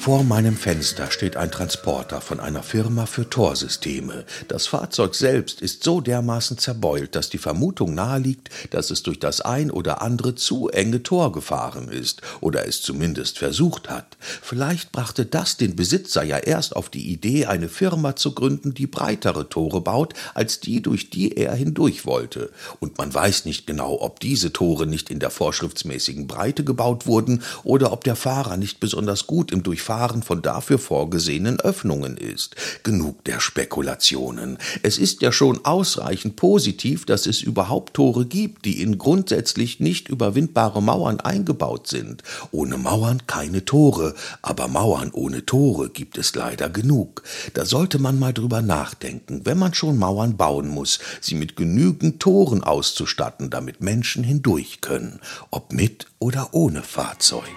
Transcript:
Vor meinem Fenster steht ein Transporter von einer Firma für Torsysteme. Das Fahrzeug selbst ist so dermaßen zerbeult, dass die Vermutung naheliegt, dass es durch das ein oder andere zu enge Tor gefahren ist oder es zumindest versucht hat. Vielleicht brachte das den Besitzer ja erst auf die Idee, eine Firma zu gründen, die breitere Tore baut, als die, durch die er hindurch wollte. Und man weiß nicht genau, ob diese Tore nicht in der vorschriftsmäßigen Breite gebaut wurden oder ob der Fahrer nicht besonders gut im Durchfahren Fahren von dafür vorgesehenen Öffnungen ist. Genug der Spekulationen. Es ist ja schon ausreichend positiv, dass es überhaupt Tore gibt, die in grundsätzlich nicht überwindbare Mauern eingebaut sind. Ohne Mauern keine Tore, aber Mauern ohne Tore gibt es leider genug. Da sollte man mal drüber nachdenken, wenn man schon Mauern bauen muss, sie mit genügend Toren auszustatten, damit Menschen hindurch können, ob mit oder ohne Fahrzeug.